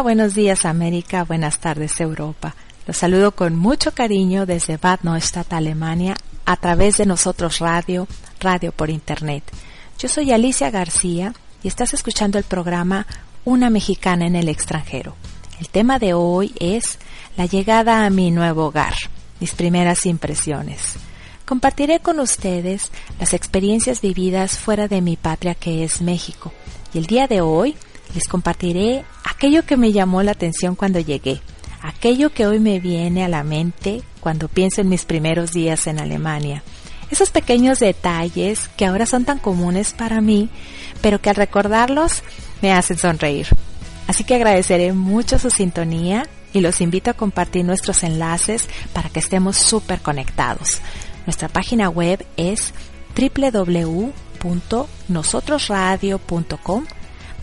Buenos días América, buenas tardes Europa. Los saludo con mucho cariño desde Bad Neustadt, Alemania, a través de nosotros radio, radio por internet. Yo soy Alicia García y estás escuchando el programa Una mexicana en el extranjero. El tema de hoy es la llegada a mi nuevo hogar, mis primeras impresiones. Compartiré con ustedes las experiencias vividas fuera de mi patria que es México. Y el día de hoy les compartiré aquello que me llamó la atención cuando llegué, aquello que hoy me viene a la mente cuando pienso en mis primeros días en Alemania. Esos pequeños detalles que ahora son tan comunes para mí, pero que al recordarlos me hacen sonreír. Así que agradeceré mucho su sintonía y los invito a compartir nuestros enlaces para que estemos súper conectados. Nuestra página web es www.nosotrosradio.com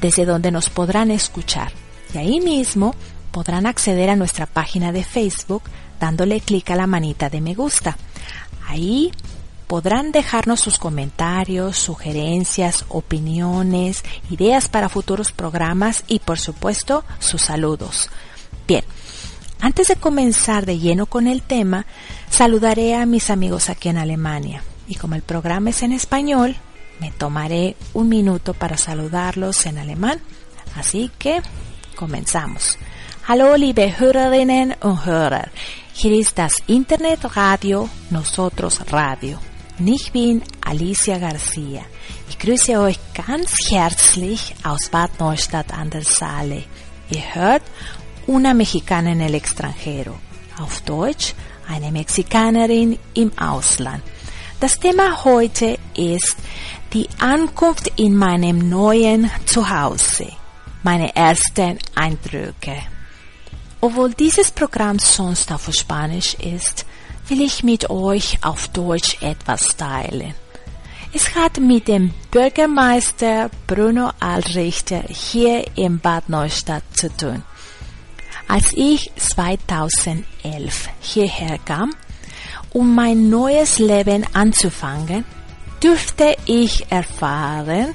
desde donde nos podrán escuchar. Y ahí mismo podrán acceder a nuestra página de Facebook dándole clic a la manita de me gusta. Ahí podrán dejarnos sus comentarios, sugerencias, opiniones, ideas para futuros programas y por supuesto sus saludos. Bien, antes de comenzar de lleno con el tema, saludaré a mis amigos aquí en Alemania. Y como el programa es en español, me tomaré un minuto para saludarlos en alemán. Así que comenzamos. Hallo liebe Hörerinnen und Hörer. Hier ist das Internetradio Nosotros Radio. Ich bin Alicia Garcia. Ich grüße euch ganz herzlich aus Bad Neustadt an der Saale. Ihr hört Una Mexicana en el extranjero. Auf Deutsch eine Mexikanerin im Ausland. Das Thema heute ist die Ankunft in meinem neuen Zuhause. Meine ersten Eindrücke. Obwohl dieses Programm sonst auf Spanisch ist, will ich mit euch auf Deutsch etwas teilen. Es hat mit dem Bürgermeister Bruno Altrichter hier in Bad Neustadt zu tun. Als ich 2011 hierher kam, um mein neues Leben anzufangen, dürfte ich erfahren,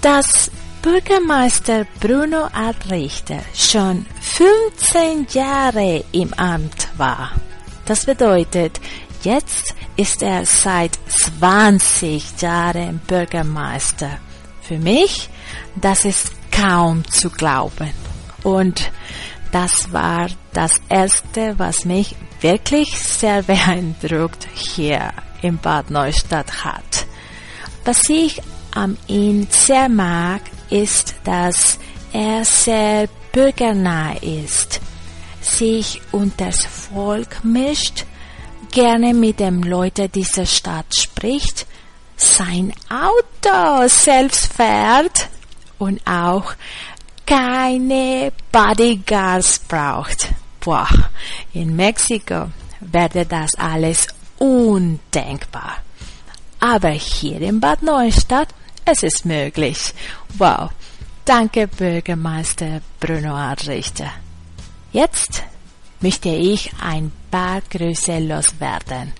dass Bürgermeister Bruno Altrichter schon 15 Jahre im Amt war. Das bedeutet, jetzt ist er seit 20 Jahren Bürgermeister. Für mich, das ist kaum zu glauben. Und das war das Erste, was mich wirklich sehr beeindruckt hier in Bad Neustadt hat. Was ich an ihm sehr mag, ist, dass er sehr bürgernah ist, sich unters Volk mischt, gerne mit den Leuten dieser Stadt spricht, sein Auto selbst fährt und auch keine Bodyguards braucht. Boah, in Mexiko werde das alles undenkbar. Aber hier in Bad Neustadt, es ist möglich. Wow. Danke, Bürgermeister Bruno Adrichter. Jetzt möchte ich ein paar Grüße loswerden.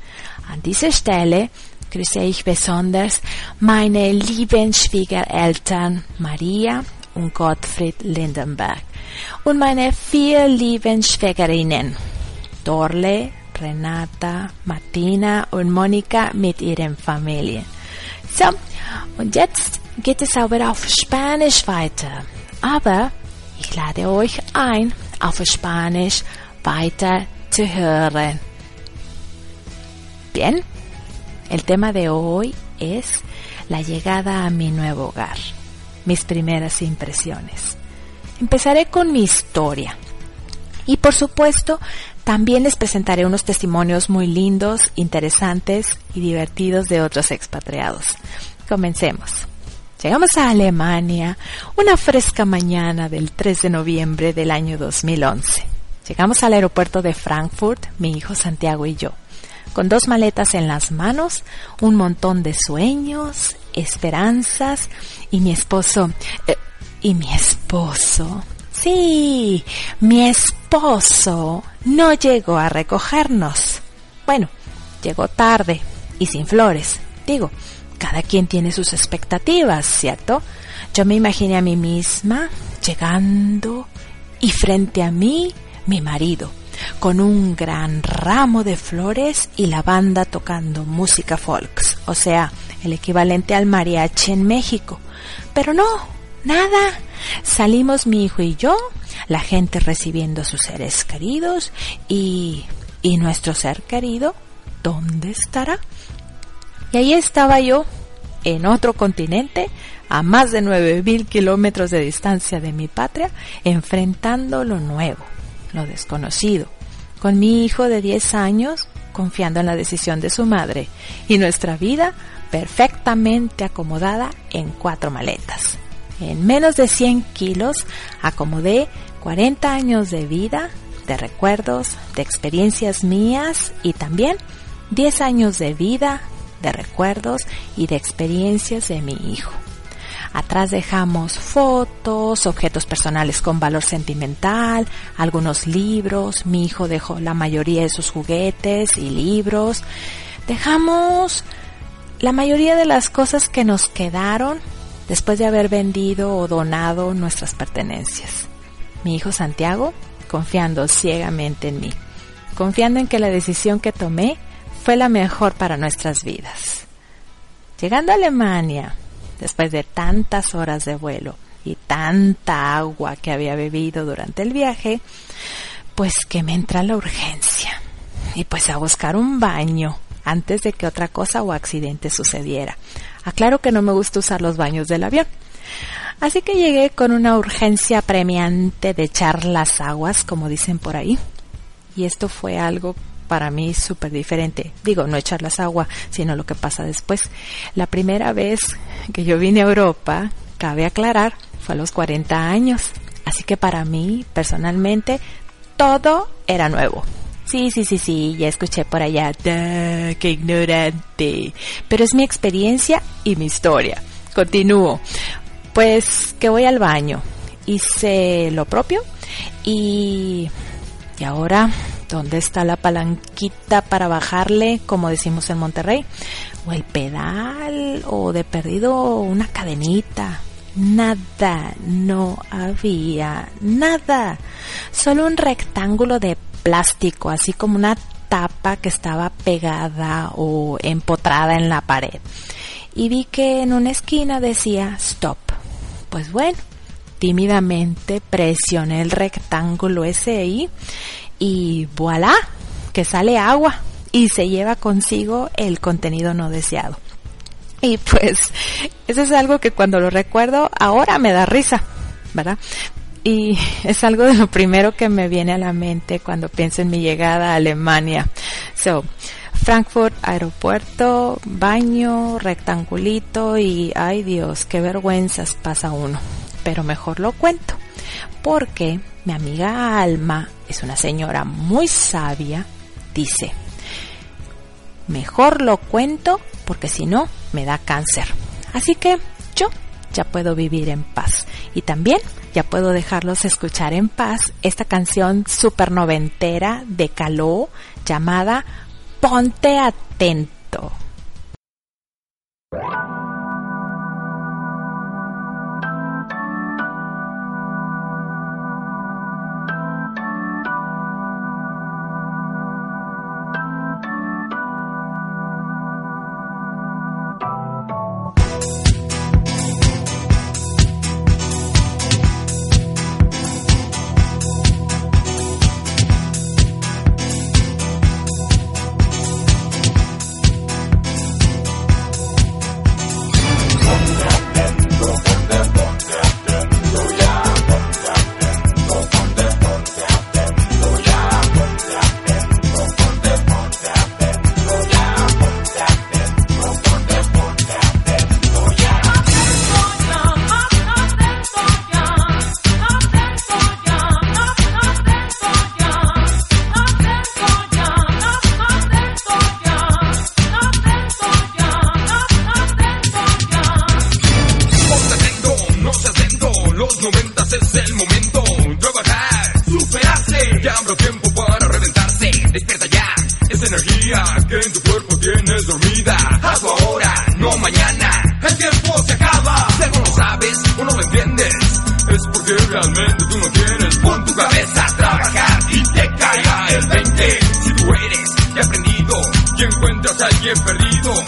An dieser Stelle grüße ich besonders meine lieben Schwiegereltern Maria und Gottfried Lindenberg und meine vier lieben Schwägerinnen Dorle, Renata, Martina und Monika mit ihren Familien. So, und jetzt geht es aber auf Spanisch weiter. Aber ich lade euch ein, auf Spanisch weiter zu hören. Bien, el tema de hoy es la llegada a mi nuevo hogar, mis primeras impresiones. Empezaré con mi historia. Y por supuesto, también les presentaré unos testimonios muy lindos, interesantes y divertidos de otros expatriados. Comencemos. Llegamos a Alemania una fresca mañana del 3 de noviembre del año 2011. Llegamos al aeropuerto de Frankfurt, mi hijo Santiago y yo, con dos maletas en las manos, un montón de sueños, esperanzas y mi esposo, eh, y mi esposo, sí, mi esposo no llegó a recogernos. Bueno, llegó tarde y sin flores, digo, cada quien tiene sus expectativas, ¿cierto? Yo me imaginé a mí misma llegando y frente a mí mi marido, con un gran ramo de flores y la banda tocando música folks, o sea, el equivalente al mariachi en México. Pero no, nada. Salimos mi hijo y yo, la gente recibiendo a sus seres queridos y... ¿Y nuestro ser querido? ¿Dónde estará? Y ahí estaba yo, en otro continente, a más de nueve mil kilómetros de distancia de mi patria, enfrentando lo nuevo, lo desconocido, con mi hijo de 10 años, confiando en la decisión de su madre, y nuestra vida perfectamente acomodada en cuatro maletas. En menos de 100 kilos acomodé 40 años de vida, de recuerdos, de experiencias mías y también 10 años de vida, de recuerdos y de experiencias de mi hijo. Atrás dejamos fotos, objetos personales con valor sentimental, algunos libros, mi hijo dejó la mayoría de sus juguetes y libros. Dejamos la mayoría de las cosas que nos quedaron después de haber vendido o donado nuestras pertenencias. Mi hijo Santiago, confiando ciegamente en mí, confiando en que la decisión que tomé fue la mejor para nuestras vidas. Llegando a Alemania, después de tantas horas de vuelo y tanta agua que había bebido durante el viaje, pues que me entra la urgencia y pues a buscar un baño antes de que otra cosa o accidente sucediera. Aclaro que no me gusta usar los baños del avión. Así que llegué con una urgencia premiante de echar las aguas, como dicen por ahí. Y esto fue algo para mí súper diferente. Digo, no echar las aguas, sino lo que pasa después. La primera vez que yo vine a Europa, cabe aclarar, fue a los 40 años. Así que para mí, personalmente, todo era nuevo. Sí, sí, sí, sí, ya escuché por allá, qué ignorante. Pero es mi experiencia y mi historia. Continúo. Pues que voy al baño. Hice lo propio y, y ahora ¿Dónde está la palanquita para bajarle, como decimos en Monterrey? O el pedal, o de perdido una cadenita. Nada, no había nada. Solo un rectángulo de plástico, así como una tapa que estaba pegada o empotrada en la pared. Y vi que en una esquina decía stop. Pues bueno, tímidamente presioné el rectángulo ese y voilà, que sale agua y se lleva consigo el contenido no deseado. Y pues eso es algo que cuando lo recuerdo ahora me da risa, ¿verdad? Y es algo de lo primero que me viene a la mente cuando pienso en mi llegada a Alemania. So, Frankfurt, aeropuerto, baño, rectangulito y ay Dios, qué vergüenzas pasa uno. Pero mejor lo cuento porque mi amiga Alma es una señora muy sabia, dice, mejor lo cuento porque si no me da cáncer. Así que ya puedo vivir en paz y también ya puedo dejarlos escuchar en paz esta canción super noventera de Caló llamada Ponte atento. Alguien perdido,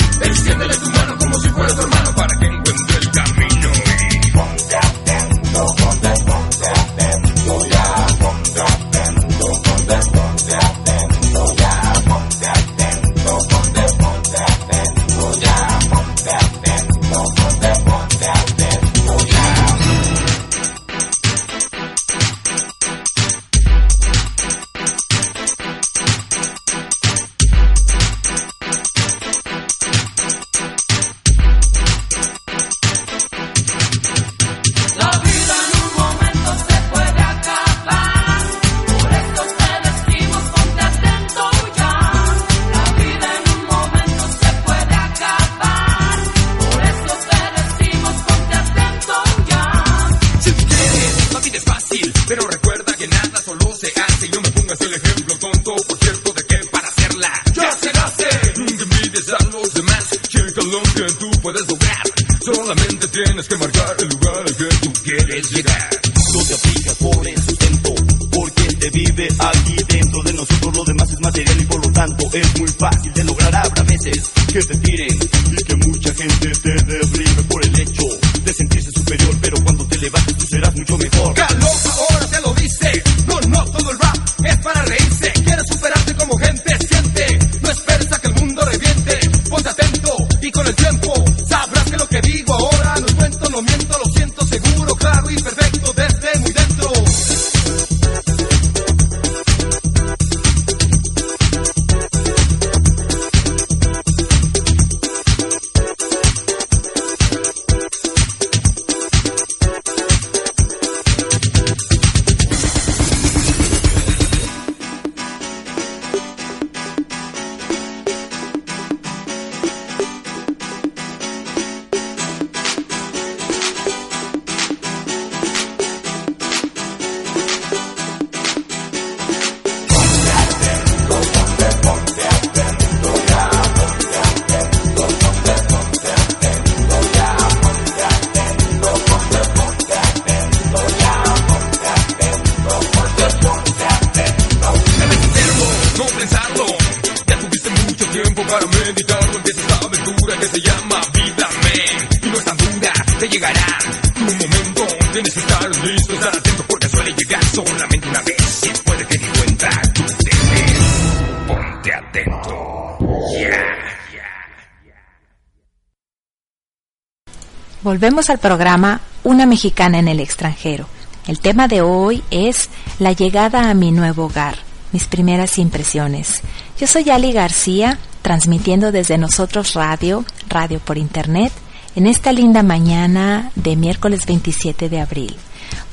Volvemos al programa Una mexicana en el extranjero. El tema de hoy es la llegada a mi nuevo hogar, mis primeras impresiones. Yo soy Ali García, transmitiendo desde Nosotros Radio, radio por internet, en esta linda mañana de miércoles 27 de abril.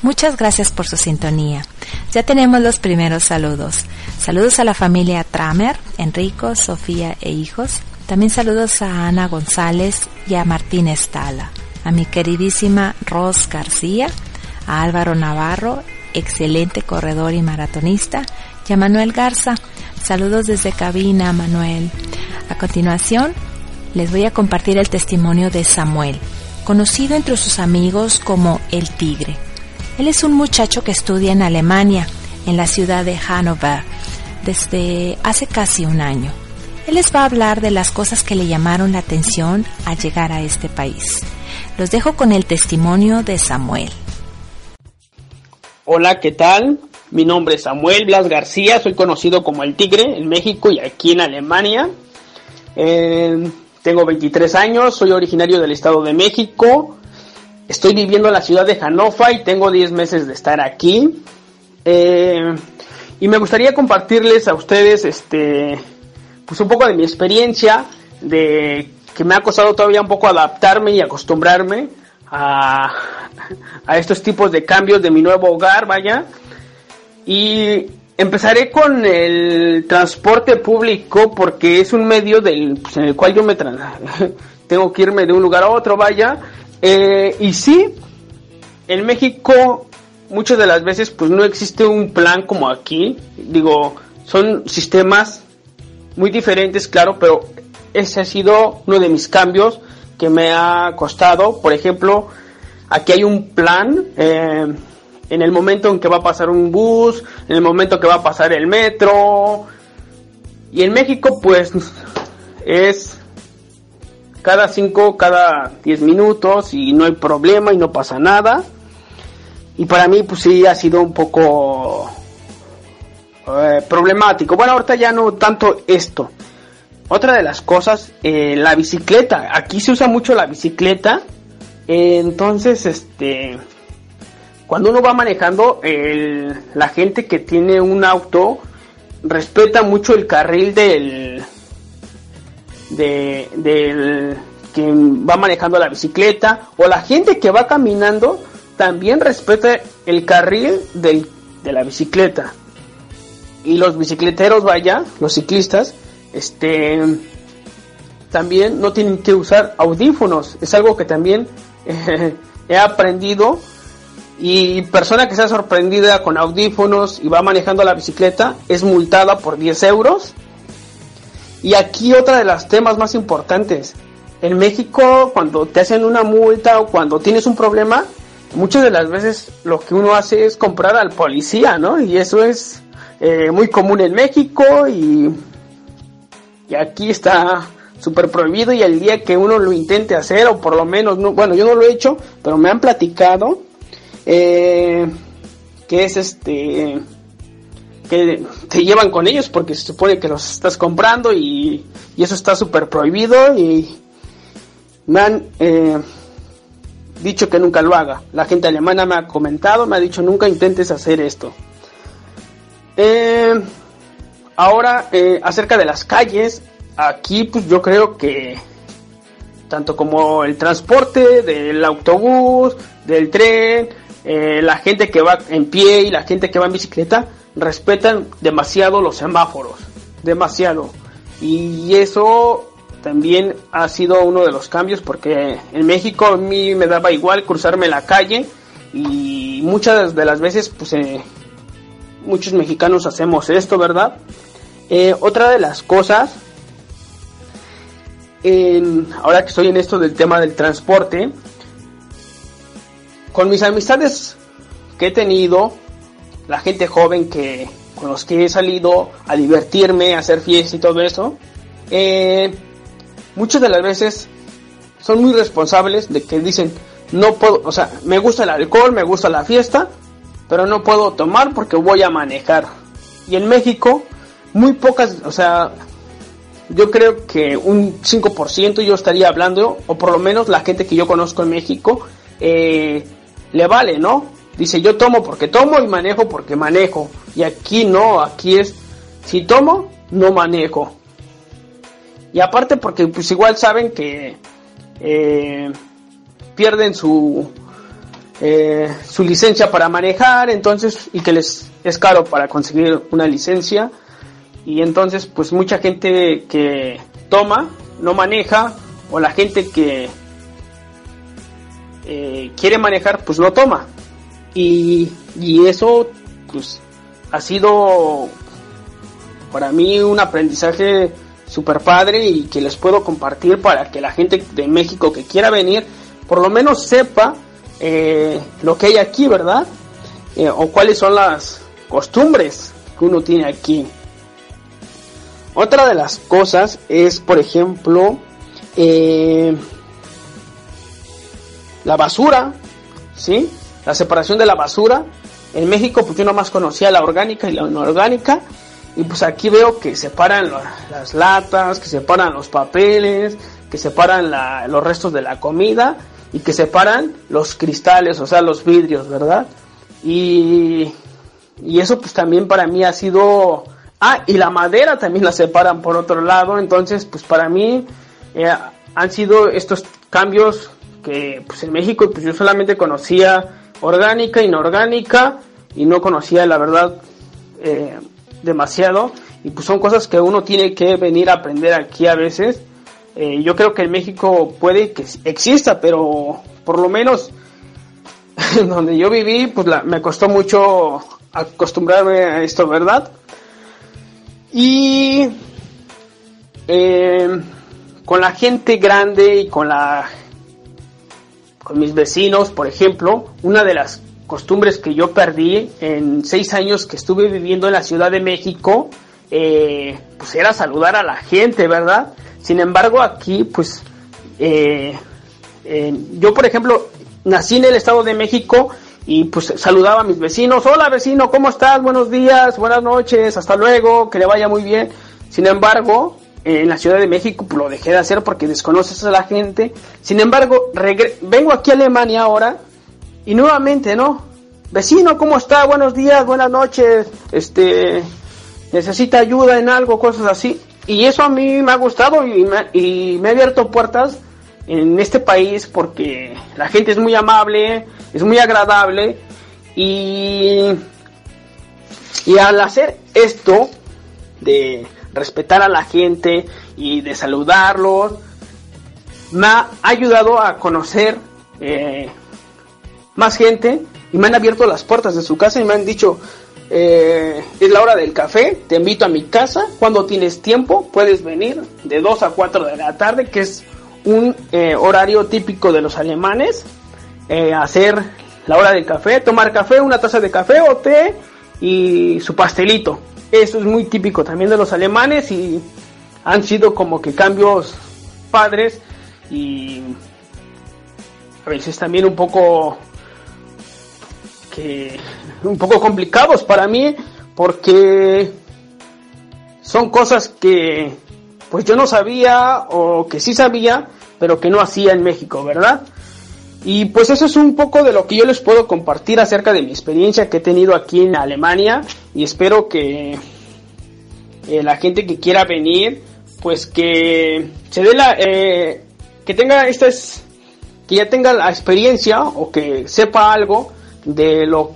Muchas gracias por su sintonía. Ya tenemos los primeros saludos. Saludos a la familia Tramer, Enrico, Sofía e hijos. También saludos a Ana González y a Martín Estala, a mi queridísima Ros García, a Álvaro Navarro, excelente corredor y maratonista, y a Manuel Garza. Saludos desde cabina, Manuel. A continuación, les voy a compartir el testimonio de Samuel, conocido entre sus amigos como el Tigre. Él es un muchacho que estudia en Alemania, en la ciudad de Hannover, desde hace casi un año. Él les va a hablar de las cosas que le llamaron la atención al llegar a este país. Los dejo con el testimonio de Samuel. Hola, ¿qué tal? Mi nombre es Samuel Blas García, soy conocido como el Tigre en México y aquí en Alemania. Eh, tengo 23 años, soy originario del Estado de México. Estoy viviendo en la ciudad de Hannover y tengo 10 meses de estar aquí. Eh, y me gustaría compartirles a ustedes este pues un poco de mi experiencia de que me ha costado todavía un poco adaptarme y acostumbrarme a, a estos tipos de cambios de mi nuevo hogar, vaya. Y empezaré con el transporte público porque es un medio del, pues, en el cual yo me tengo que irme de un lugar a otro, vaya. Eh, y sí, en México muchas de las veces pues no existe un plan como aquí. Digo, son sistemas muy diferentes, claro, pero ese ha sido uno de mis cambios que me ha costado. Por ejemplo, aquí hay un plan eh, en el momento en que va a pasar un bus, en el momento que va a pasar el metro. Y en México pues es cada 5, cada 10 minutos y no hay problema y no pasa nada. Y para mí pues sí ha sido un poco eh, problemático. Bueno, ahorita ya no tanto esto. Otra de las cosas, eh, la bicicleta. Aquí se usa mucho la bicicleta. Eh, entonces, este, cuando uno va manejando, la gente que tiene un auto respeta mucho el carril del, de, del que va manejando la bicicleta o la gente que va caminando también respeta el carril del, de la bicicleta y los bicicleteros vaya los ciclistas este también no tienen que usar audífonos es algo que también he aprendido y persona que sea sorprendida con audífonos y va manejando la bicicleta es multada por 10 euros y aquí otra de los temas más importantes. En México, cuando te hacen una multa o cuando tienes un problema, muchas de las veces lo que uno hace es comprar al policía, ¿no? Y eso es eh, muy común en México y, y aquí está súper prohibido y el día que uno lo intente hacer, o por lo menos, no, bueno, yo no lo he hecho, pero me han platicado eh, que es este que te llevan con ellos porque se supone que los estás comprando y, y eso está súper prohibido y me han eh, dicho que nunca lo haga. La gente alemana me ha comentado, me ha dicho nunca intentes hacer esto. Eh, ahora, eh, acerca de las calles, aquí pues yo creo que tanto como el transporte del autobús, del tren, eh, la gente que va en pie y la gente que va en bicicleta, respetan demasiado los semáforos, demasiado. Y eso también ha sido uno de los cambios porque en México a mí me daba igual cruzarme la calle y muchas de las veces pues eh, muchos mexicanos hacemos esto, ¿verdad? Eh, otra de las cosas, ahora que estoy en esto del tema del transporte, con mis amistades que he tenido, la gente joven que con los que he salido a divertirme, a hacer fiestas y todo eso, eh, muchas de las veces son muy responsables de que dicen, no puedo, o sea, me gusta el alcohol, me gusta la fiesta, pero no puedo tomar porque voy a manejar. Y en México, muy pocas, o sea, yo creo que un 5% yo estaría hablando, o por lo menos la gente que yo conozco en México, eh, le vale, ¿no? Dice, yo tomo porque tomo y manejo porque manejo. Y aquí no, aquí es, si tomo, no manejo. Y aparte porque pues igual saben que eh, pierden su, eh, su licencia para manejar, entonces, y que les es caro para conseguir una licencia. Y entonces, pues mucha gente que toma, no maneja, o la gente que eh, quiere manejar, pues no toma. Y, y eso, pues, ha sido para mí un aprendizaje super padre y que les puedo compartir para que la gente de México que quiera venir, por lo menos sepa eh, lo que hay aquí, ¿verdad? Eh, o cuáles son las costumbres que uno tiene aquí. Otra de las cosas es, por ejemplo, eh, la basura, ¿sí? La separación de la basura. En México, pues yo nomás conocía la orgánica y la inorgánica. Y pues aquí veo que separan las latas, que separan los papeles, que separan los restos de la comida y que separan los cristales, o sea, los vidrios, ¿verdad? Y, y eso pues también para mí ha sido... Ah, y la madera también la separan por otro lado, entonces pues para mí eh, han sido estos cambios que pues en México pues yo solamente conocía orgánica, inorgánica y no conocía la verdad eh, demasiado y pues son cosas que uno tiene que venir a aprender aquí a veces. Eh, yo creo que en México puede que exista, pero por lo menos donde yo viví, pues la- me costó mucho acostumbrarme a esto, ¿verdad? Y eh, con la gente grande y con la con mis vecinos, por ejemplo, una de las costumbres que yo perdí en seis años que estuve viviendo en la Ciudad de México, eh, pues era saludar a la gente, ¿verdad? Sin embargo, aquí, pues, eh, yo, por ejemplo, nací en el Estado de México y pues saludaba a mis vecinos, hola vecino, ¿cómo estás? Buenos días, buenas noches, hasta luego, que le vaya muy bien. Sin embargo, eh, en la Ciudad de México pues, lo dejé de hacer porque desconoces a la gente. Sin embargo, vengo aquí a Alemania ahora y nuevamente, ¿no? Vecino, ¿cómo está? Buenos días, buenas noches, este, necesita ayuda en algo, cosas así. Y eso a mí me ha gustado y me, y me ha abierto puertas en este país porque la gente es muy amable, es muy agradable y, y al hacer esto de respetar a la gente y de saludarlos, me ha ayudado a conocer eh, más gente y me han abierto las puertas de su casa y me han dicho, eh, es la hora del café, te invito a mi casa, cuando tienes tiempo puedes venir de 2 a 4 de la tarde, que es un eh, horario típico de los alemanes, eh, hacer la hora del café, tomar café, una taza de café o té y su pastelito. Eso es muy típico también de los alemanes y han sido como que cambios padres y a veces también un poco que un poco complicados para mí porque son cosas que pues yo no sabía o que sí sabía pero que no hacía en México, ¿verdad? Y pues eso es un poco de lo que yo les puedo compartir acerca de mi experiencia que he tenido aquí en Alemania y espero que eh, la gente que quiera venir pues que se dé la eh, que tenga estas que ya tenga la experiencia o que sepa algo de lo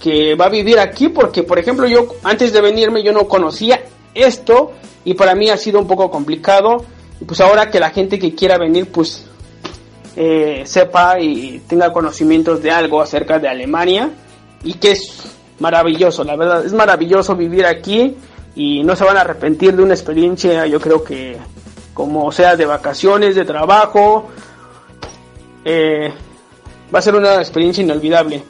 que va a vivir aquí porque por ejemplo yo antes de venirme yo no conocía esto y para mí ha sido un poco complicado. Y pues ahora que la gente que quiera venir pues eh, sepa y tenga conocimientos de algo acerca de Alemania. Y que es maravilloso, la verdad, es maravilloso vivir aquí. Y no se van a arrepentir de una experiencia, yo creo que como sea de vacaciones, de trabajo, eh, va a ser una experiencia inolvidable.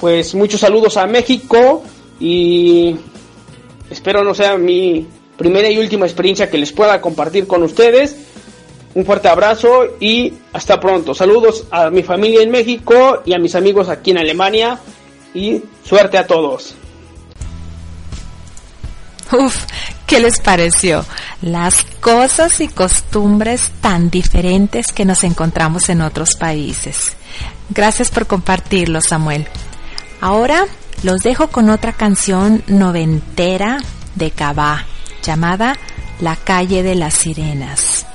Pues muchos saludos a México y espero no sea mi primera y última experiencia que les pueda compartir con ustedes. Un fuerte abrazo y hasta pronto. Saludos a mi familia en México y a mis amigos aquí en Alemania y suerte a todos. Uf, ¿qué les pareció? Las cosas y costumbres tan diferentes que nos encontramos en otros países. Gracias por compartirlo, Samuel. Ahora los dejo con otra canción noventera de Cabá, llamada La calle de las sirenas.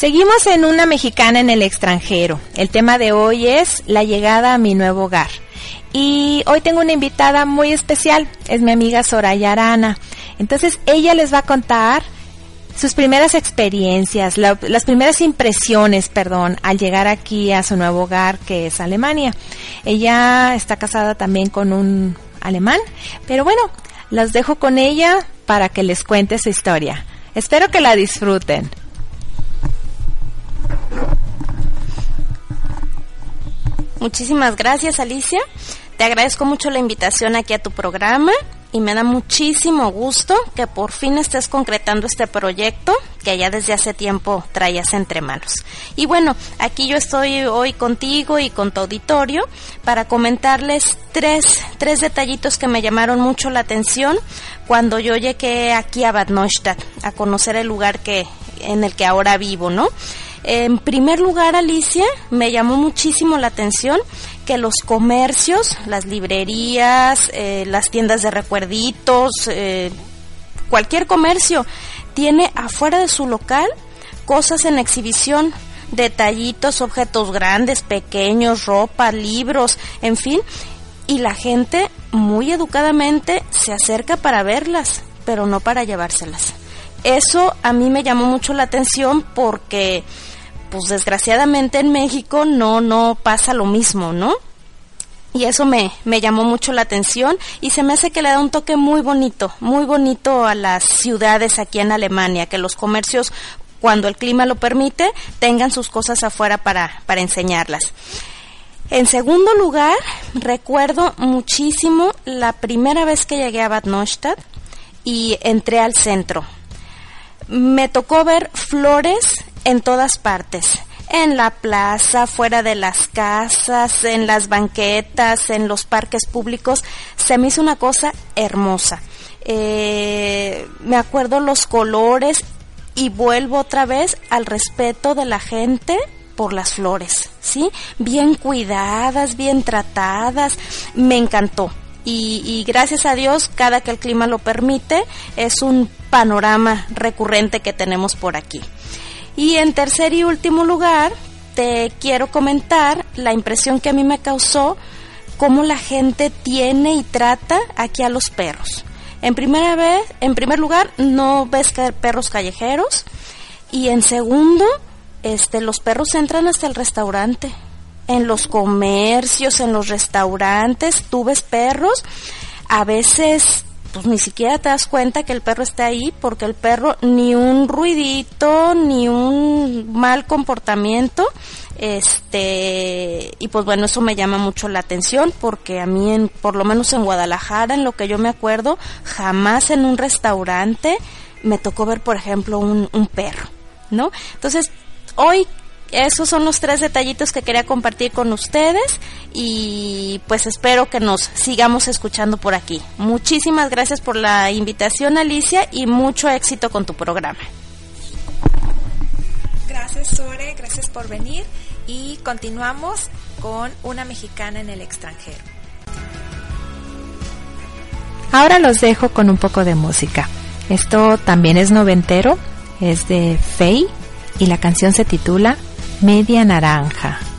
Seguimos en una mexicana en el extranjero. El tema de hoy es la llegada a mi nuevo hogar. Y hoy tengo una invitada muy especial, es mi amiga Soraya Arana. Entonces ella les va a contar sus primeras experiencias, la- las primeras impresiones, perdón, al llegar aquí a su nuevo hogar que es Alemania. Ella está casada también con un alemán, pero bueno, los dejo con ella para que les cuente su historia. Espero que la disfruten. Muchísimas gracias, Alicia. Te agradezco mucho la invitación aquí a tu programa y me da muchísimo gusto que por fin estés concretando este proyecto que ya desde hace tiempo traías entre manos. Y bueno, aquí yo estoy hoy contigo y con tu auditorio para comentarles tres, tres detallitos que me llamaron mucho la atención cuando yo llegué aquí a Bad Neustadt a conocer el lugar que en el que ahora vivo, ¿no? En primer lugar, Alicia, me llamó muchísimo la atención que los comercios, las librerías, eh, las tiendas de recuerditos, eh, cualquier comercio tiene afuera de su local cosas en exhibición, detallitos, objetos grandes, pequeños, ropa, libros, en fin, y la gente muy educadamente se acerca para verlas, pero no para llevárselas. Eso a mí me llamó mucho la atención porque pues desgraciadamente en México no no pasa lo mismo, ¿no? Y eso me, me llamó mucho la atención y se me hace que le da un toque muy bonito, muy bonito a las ciudades aquí en Alemania, que los comercios, cuando el clima lo permite, tengan sus cosas afuera para, para enseñarlas. En segundo lugar, recuerdo muchísimo la primera vez que llegué a Bad Neustadt y entré al centro. Me tocó ver flores en todas partes. En la plaza, fuera de las casas, en las banquetas, en los parques públicos. Se me hizo una cosa hermosa. Eh, me acuerdo los colores y vuelvo otra vez al respeto de la gente por las flores, ¿sí? Bien cuidadas, bien tratadas, me encantó. Y, y gracias a Dios, cada que el clima lo permite, es un panorama recurrente que tenemos por aquí. Y en tercer y último lugar, te quiero comentar la impresión que a mí me causó cómo la gente tiene y trata aquí a los perros. En primera vez, en primer lugar, no ves perros callejeros y en segundo, este los perros entran hasta el restaurante. En los comercios, en los restaurantes, tú ves perros, a veces pues ni siquiera te das cuenta que el perro está ahí porque el perro ni un ruidito, ni un mal comportamiento, este, y pues bueno, eso me llama mucho la atención porque a mí en, por lo menos en Guadalajara, en lo que yo me acuerdo, jamás en un restaurante me tocó ver, por ejemplo, un, un perro, ¿no? Entonces, hoy esos son los tres detallitos que quería compartir con ustedes y pues espero que nos sigamos escuchando por aquí. Muchísimas gracias por la invitación Alicia y mucho éxito con tu programa. Gracias Sore, gracias por venir y continuamos con una mexicana en el extranjero. Ahora los dejo con un poco de música. Esto también es noventero, es de Faye y la canción se titula Media Naranja.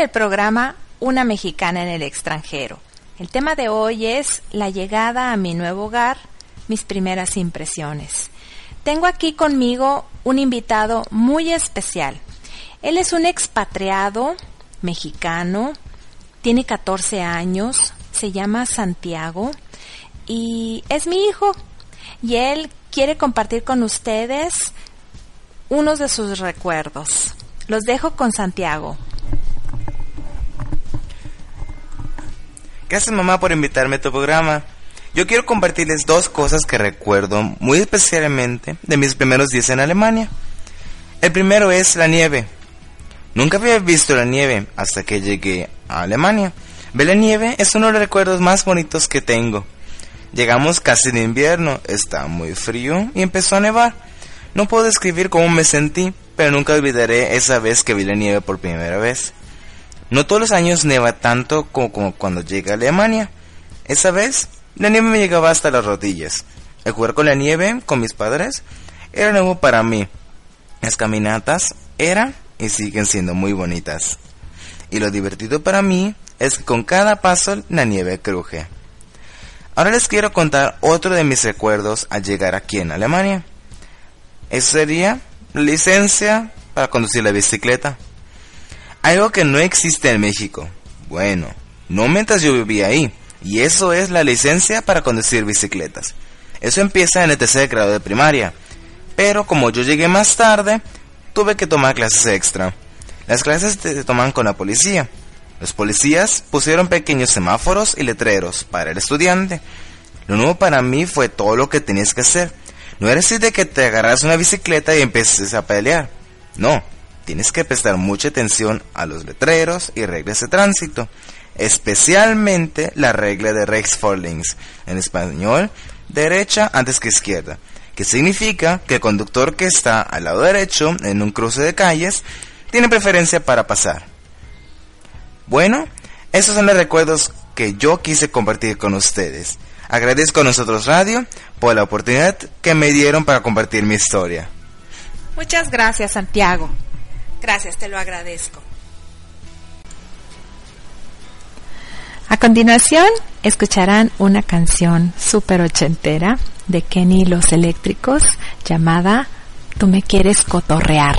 Estás en el programa Una mexicana en el extranjero. El tema de hoy es la llegada a mi nuevo hogar, mis primeras impresiones. Tengo aquí conmigo un invitado muy especial. Él es un expatriado mexicano, tiene 14 años, se llama Santiago y es mi hijo. Y él quiere compartir con ustedes unos de sus recuerdos. Los dejo con Santiago. Gracias mamá por invitarme a tu programa. Yo quiero compartirles dos cosas que recuerdo muy especialmente de mis primeros días en Alemania. El primero es la nieve. Nunca había visto la nieve hasta que llegué a Alemania. Ver la nieve es uno de los recuerdos más bonitos que tengo. Llegamos casi en invierno, estaba muy frío y empezó a nevar. No puedo describir cómo me sentí, pero nunca olvidaré esa vez que vi la nieve por primera vez. No todos los años neva tanto como, como cuando llegué a Alemania. Esa vez, la nieve me llegaba hasta las rodillas. El jugar con la nieve, con mis padres, era nuevo para mí. Las caminatas eran y siguen siendo muy bonitas. Y lo divertido para mí es que con cada paso la nieve cruje. Ahora les quiero contar otro de mis recuerdos al llegar aquí en Alemania. Eso sería licencia para conducir la bicicleta. Algo que no existe en México. Bueno, no mientras yo vivía ahí. Y eso es la licencia para conducir bicicletas. Eso empieza en el tercer grado de primaria. Pero como yo llegué más tarde, tuve que tomar clases extra. Las clases se toman con la policía. Los policías pusieron pequeños semáforos y letreros para el estudiante. Lo nuevo para mí fue todo lo que tenías que hacer. No era así de que te agarras una bicicleta y empieces a pelear. No, tienes que prestar mucha atención a los letreros y reglas de tránsito, especialmente la regla de Rechtsvorlinks, en español, derecha antes que izquierda, que significa que el conductor que está al lado derecho en un cruce de calles tiene preferencia para pasar. Bueno, esos son los recuerdos que yo quise compartir con ustedes. Agradezco a nosotros Radio por la oportunidad que me dieron para compartir mi historia. Muchas gracias, Santiago. Gracias, te lo agradezco. A continuación, escucharán una canción súper ochentera de Kenny los Eléctricos llamada Tú me quieres cotorrear.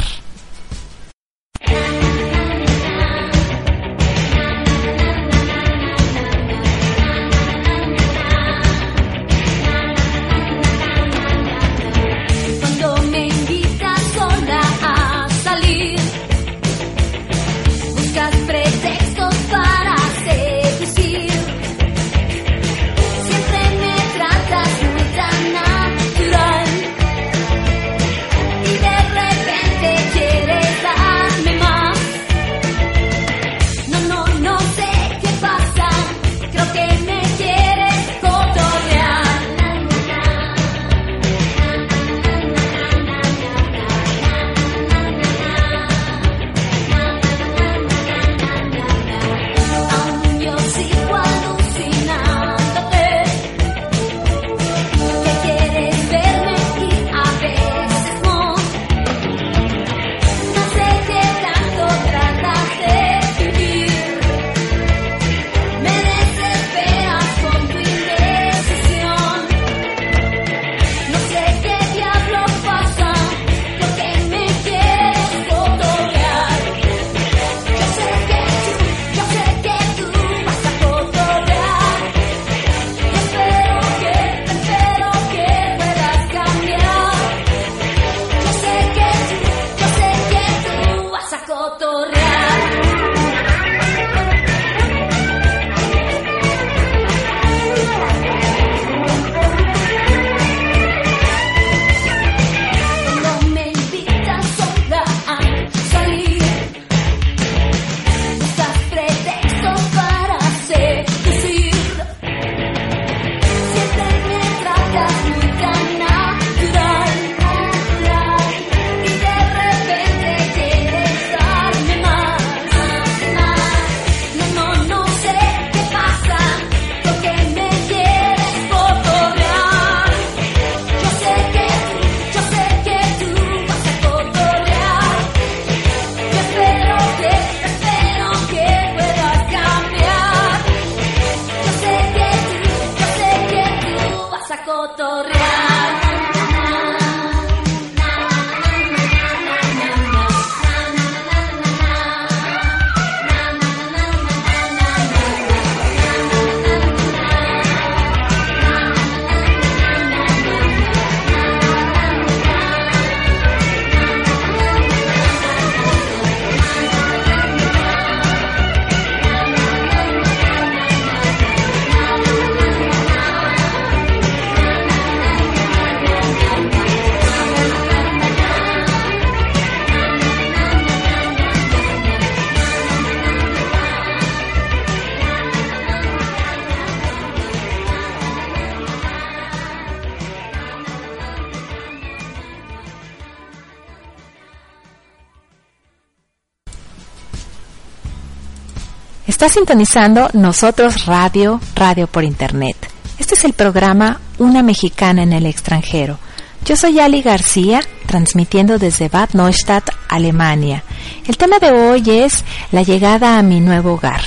Está sintonizando Nosotros Radio, Radio por Internet. Este es el programa Una Mexicana en el extranjero. Yo soy Ali García, transmitiendo desde Bad Neustadt, Alemania. El tema de hoy es la llegada a mi nuevo hogar,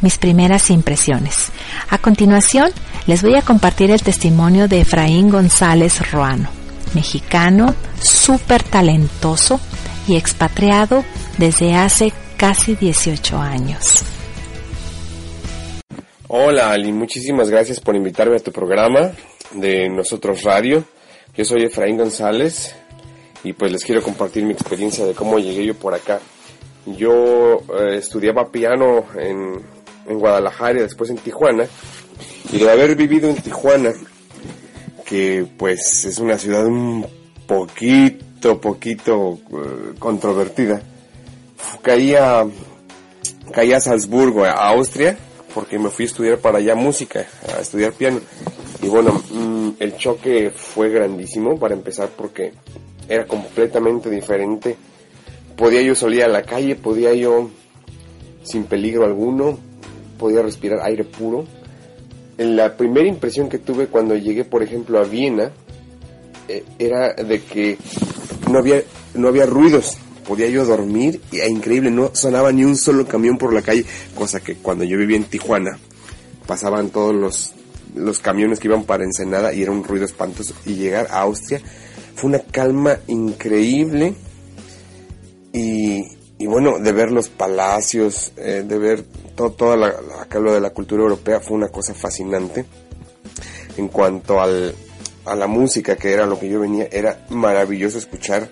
mis primeras impresiones. A continuación, les voy a compartir el testimonio de Efraín González Roano, mexicano, súper talentoso y expatriado desde hace casi 18 años. Hola Ali, muchísimas gracias por invitarme a tu programa de Nosotros Radio. Yo soy Efraín González y pues les quiero compartir mi experiencia de cómo llegué yo por acá. Yo eh, estudiaba piano en, en Guadalajara y después en Tijuana y de haber vivido en Tijuana, que pues es una ciudad un poquito, poquito eh, controvertida, caía, caía a Salzburgo, a Austria, porque me fui a estudiar para allá música, a estudiar piano. Y bueno, mm, el choque fue grandísimo para empezar porque era completamente diferente. Podía yo salir a la calle, podía yo sin peligro alguno, podía respirar aire puro. La primera impresión que tuve cuando llegué, por ejemplo, a Viena, eh, era de que no había, no había ruidos. Podía yo dormir y e increíble, no sonaba ni un solo camión por la calle, cosa que cuando yo vivía en Tijuana pasaban todos los, los camiones que iban para Ensenada y era un ruido espantoso. Y llegar a Austria fue una calma increíble y, y bueno, de ver los palacios, eh, de ver todo, toda la, acá lo de la cultura europea fue una cosa fascinante. En cuanto al, a la música, que era lo que yo venía, era maravilloso escuchar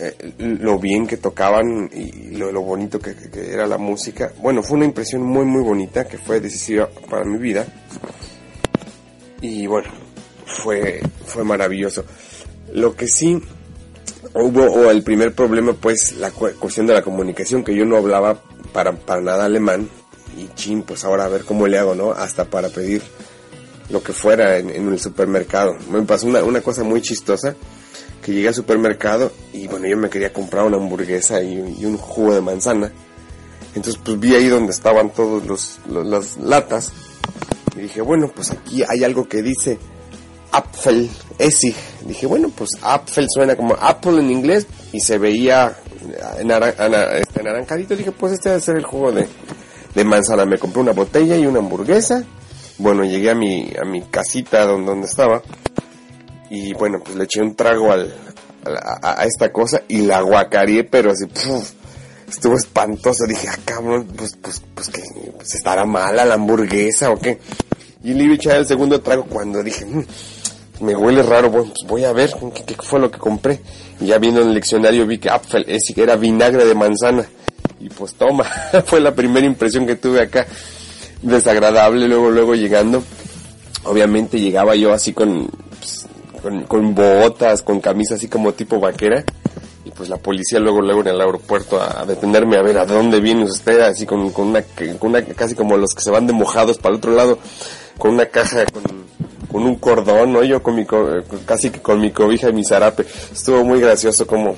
eh, lo bien que tocaban y lo, bonito que, era la música. Bueno, fue una impresión muy muy bonita que fue decisiva para mi vida. Y bueno, fue, fue maravilloso. Lo que sí hubo, o el primer problema, pues la cu- cuestión de la comunicación, que yo no hablaba para, para nada alemán. Y chin, pues ahora a ver cómo le hago, ¿no? Hasta para pedir lo que fuera en, en el supermercado. Me pasó una, una cosa muy chistosa, que llegué al supermercado y bueno, yo me quería comprar una hamburguesa y, un- jugo de manzana. Entonces pues vi ahí donde estaban todos los, las latas y dije, bueno, pues aquí hay algo que dice Apfel Essig. Dije, bueno, pues Apfel suena como Apple en inglés y se veía naran- ana- este, anaranjadito. Dije, pues este debe ser el jugo de, de manzana. Me compré una botella y una hamburguesa. Bueno, llegué a mi, a mi casita donde estaba y bueno, pues le eché un trago al, a, esta cosa y la guacareé, pero así, puf, estuvo espantoso. Dije, ah, cabrón, pues, pues, pues que pues estará mala la hamburguesa o qué. Y le iba el segundo trago cuando dije, "Mm, me huele raro, bueno, pues voy a ver qué, qué fue lo que compré. Y ya viendo en el diccionario vi que Apfel ese que era vinagre de manzana. Y pues toma, fue la primera impresión que tuve acá. Desagradable, luego, luego llegando. Obviamente llegaba yo así con, pues, con, con botas, con camisa así como tipo vaquera. Y pues la policía luego, luego en el aeropuerto a, detenerme a ver a dónde viene usted, así con, con, una, con una, casi como los que se van de mojados para el otro lado, con una caja con, un cordón, ¿no? Yo con mi, casi que con mi cobija y mi zarape. Estuvo muy gracioso como,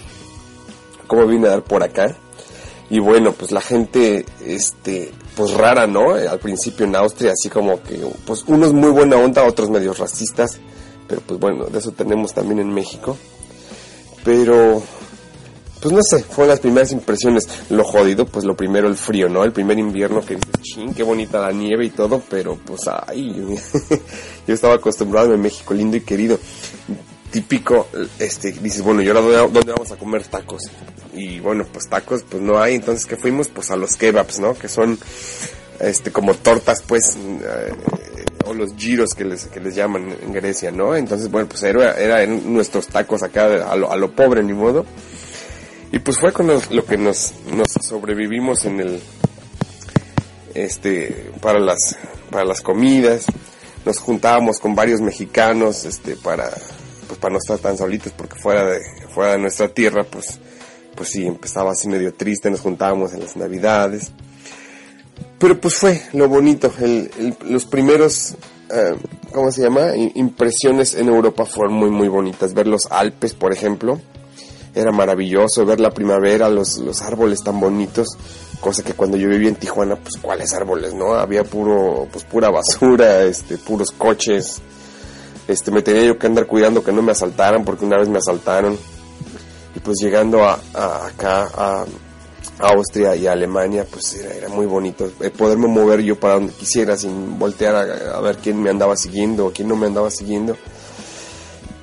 como vine a dar por acá. Y bueno, pues la gente, este, pues rara, ¿no? Al principio en Austria, así como que, pues unos muy buena onda, otros medios racistas, pero pues bueno, de eso tenemos también en México. Pero, pues no sé, fueron las primeras impresiones. Lo jodido, pues lo primero el frío, ¿no? El primer invierno que dices, ching, qué bonita la nieve y todo, pero pues ay, yo estaba acostumbrado en México, lindo y querido. Típico, este, dices, bueno, ¿y ahora dónde, vamos a comer tacos? Y bueno, pues tacos, pues no hay, entonces que fuimos, pues a los kebabs, ¿no? Que son, este, como tortas, pues, eh, o los giros que les, que les llaman en Grecia, ¿no? Entonces, bueno, pues era, era en nuestros tacos acá a lo, a lo pobre, ni modo. Y pues fue con lo que nos, nos sobrevivimos en el, este, para las, para las comidas. Nos juntábamos con varios mexicanos, este, para, pues para no estar tan solitos, porque fuera de, fuera de nuestra tierra, pues, pues sí, empezaba así medio triste, nos juntábamos en las navidades. Pero pues fue lo bonito, el- los primeros, eh, ¿cómo se llama? Impresiones en Europa fueron muy, muy bonitas. Ver los Alpes, por ejemplo, era maravilloso. Ver la primavera, los, los árboles tan bonitos. Cosa que cuando yo vivía en Tijuana, pues cuáles árboles, ¿no? Había puro, pues pura basura, este, puros coches. Este, me tenía yo que andar cuidando que no me asaltaran porque una vez me asaltaron. Y pues llegando a, acá a Austria y Alemania, pues era, muy bonito. eh, poderme mover yo para donde quisiera sin voltear a, ver quién me andaba siguiendo o quién no me andaba siguiendo.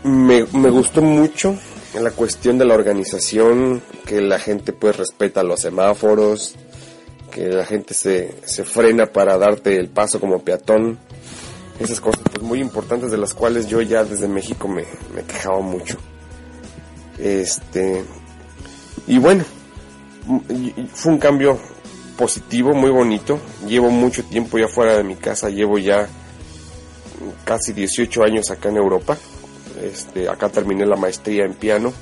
Me, me gustó mucho la cuestión de la organización, que la gente pues respeta los semáforos, que la gente se, se frena para darte el paso como peatón. Esas cosas pues muy importantes de las cuales yo ya desde México me, me quejaba mucho. Este, y bueno, fue un cambio positivo, muy bonito. Llevo mucho tiempo ya fuera de mi casa, llevo ya casi 18 años acá en Europa. Este, acá terminé la maestría en piano.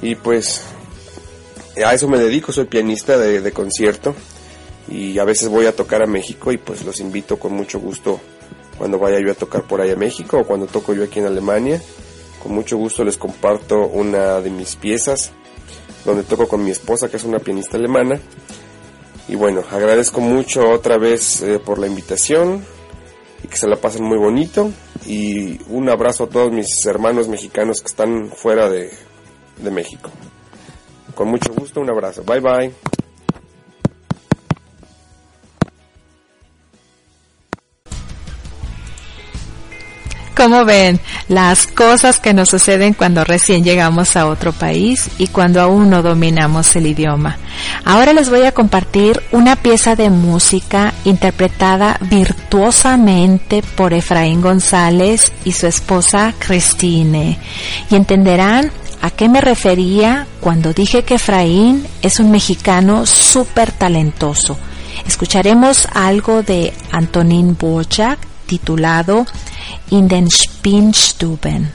Y pues a eso me dedico, soy pianista de, de concierto y a veces voy a tocar a México y pues los invito con mucho gusto cuando vaya yo a tocar por ahí a México o cuando toco yo aquí en Alemania. Con mucho gusto les comparto una de mis piezas donde toco con mi esposa que es una pianista alemana. Y bueno, agradezco mucho otra vez eh, por la invitación y que se la pasen muy bonito. Y un abrazo a todos mis hermanos mexicanos que están fuera de, de México. Con mucho gusto, un abrazo. Bye bye. Como ven, las cosas que nos suceden cuando recién llegamos a otro país y cuando aún no dominamos el idioma. Ahora les voy a compartir una pieza de música interpretada virtuosamente por Efraín González y su esposa Christine. Y entenderán a qué me refería cuando dije que Efraín es un mexicano súper talentoso. Escucharemos algo de Antonín Borjak titulado In den Spinnstuben.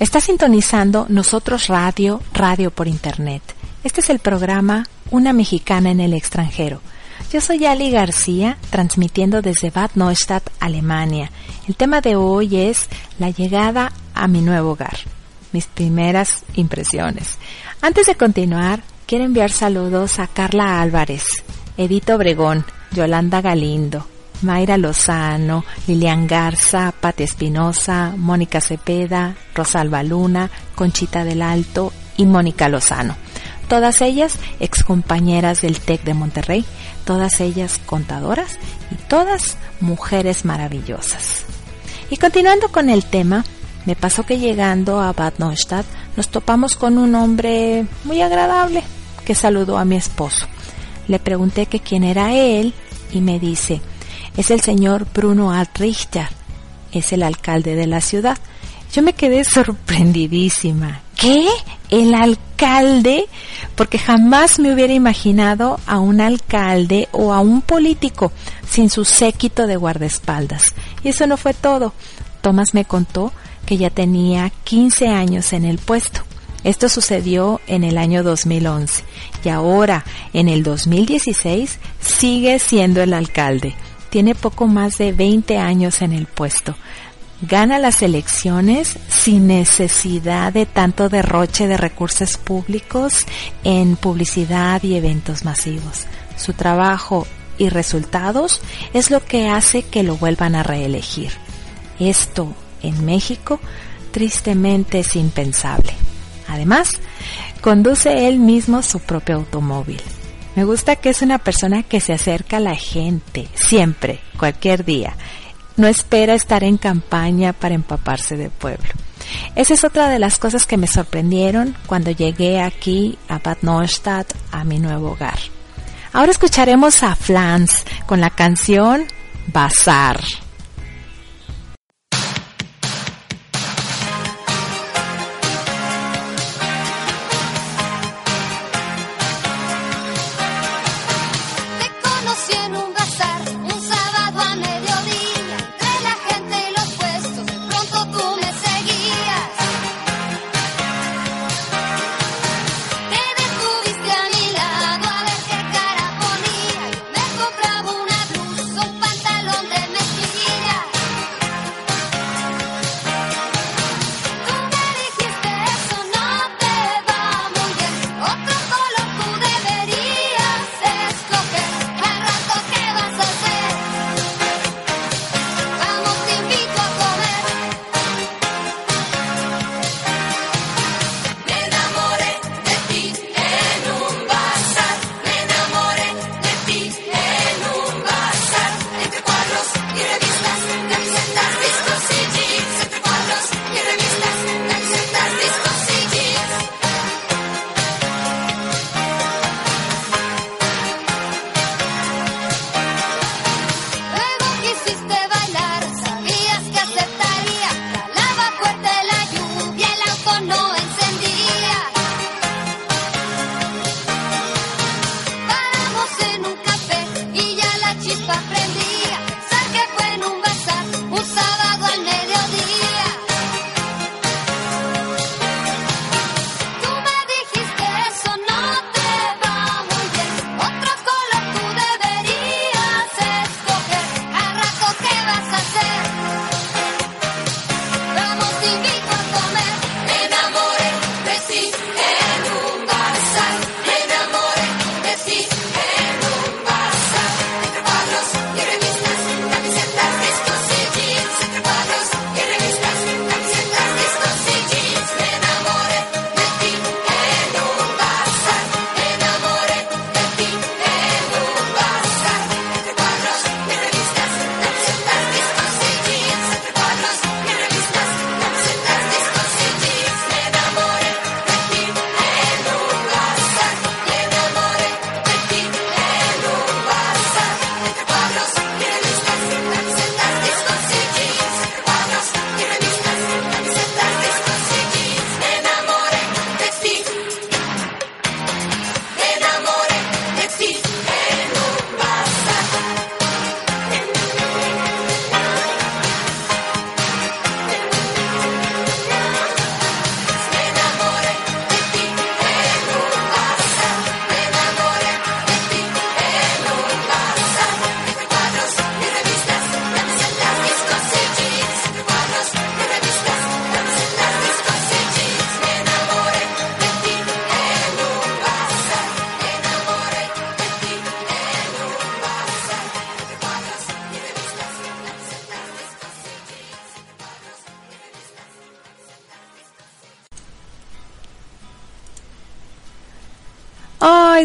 Está sintonizando Nosotros Radio, Radio por Internet. Este es el programa Una Mexicana en el extranjero. Yo soy Ali García, transmitiendo desde Bad Neustadt, Alemania. El tema de hoy es la llegada a mi nuevo hogar. Mis primeras impresiones. Antes de continuar, quiero enviar saludos a Carla Álvarez, Edito Obregón, Yolanda Galindo, Mayra Lozano, Lilian Garza, Pati Espinosa, Mónica Cepeda, Rosalba Luna, Conchita del Alto y Mónica Lozano. Todas ellas excompañeras del TEC de Monterrey, todas ellas contadoras y todas mujeres maravillosas. Y continuando con el tema, me pasó que llegando a Bad Neustadt nos topamos con un hombre muy agradable que saludó a mi esposo. Le pregunté que quién era él y me dice, es el señor Bruno Altrichter, es el alcalde de la ciudad. Yo me quedé sorprendidísima. ¿Qué? ¿El alcalde? Porque jamás me hubiera imaginado a un alcalde o a un político sin su séquito de guardaespaldas. Y eso no fue todo. Tomás me contó que ya tenía 15 años en el puesto. Esto sucedió en el año 2011 y ahora, en el 2016, sigue siendo el alcalde. Tiene poco más de 20 años en el puesto. Gana las elecciones sin necesidad de tanto derroche de recursos públicos en publicidad y eventos masivos. Su trabajo y resultados es lo que hace que lo vuelvan a reelegir. Esto en México tristemente es impensable. Además, conduce él mismo su propio automóvil. Me gusta que es una persona que se acerca a la gente, siempre, cualquier día. No espera estar en campaña para empaparse de pueblo. Esa es otra de las cosas que me sorprendieron cuando llegué aquí a Bad Neustadt, a mi nuevo hogar. Ahora escucharemos a Flans con la canción Bazar.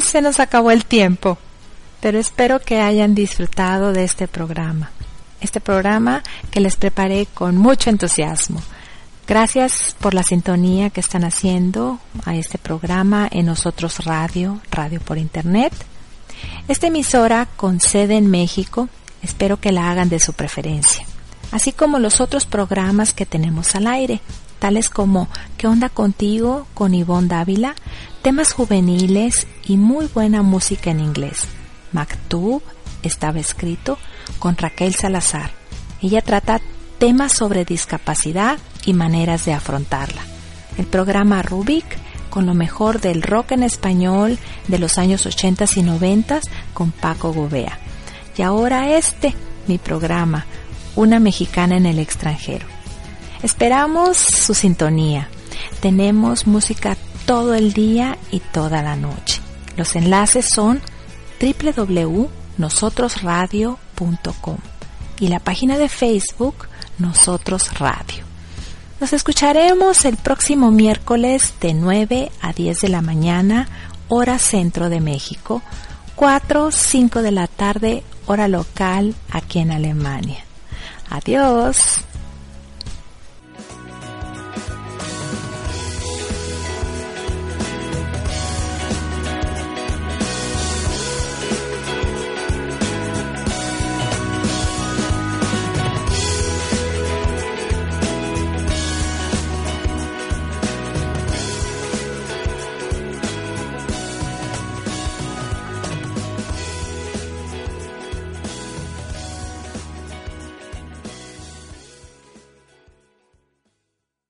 Se nos acabó el tiempo, pero espero que hayan disfrutado de este programa. Este programa que les preparé con mucho entusiasmo. Gracias por la sintonía que están haciendo a este programa en Nosotros Radio, Radio por Internet. Esta emisora con sede en México, espero que la hagan de su preferencia, así como los otros programas que tenemos al aire, tales como ¿Qué onda contigo? con Ivonne Dávila, temas juveniles y muy buena música en inglés. Maktub estaba escrito con Raquel Salazar. Ella trata temas sobre discapacidad y maneras de afrontarla. El programa Rubik con lo mejor del rock en español de los años 80 y 90 con Paco Gobea. Y ahora este, mi programa, Una mexicana en el extranjero. Esperamos su sintonía. Tenemos música todo el día y toda la noche. Los enlaces son www.nosotrosradio.com y la página de Facebook Nosotros Radio. Nos escucharemos el próximo miércoles de 9 a 10 de la mañana, hora centro de México, 4 5 de la tarde, hora local aquí en Alemania. Adiós.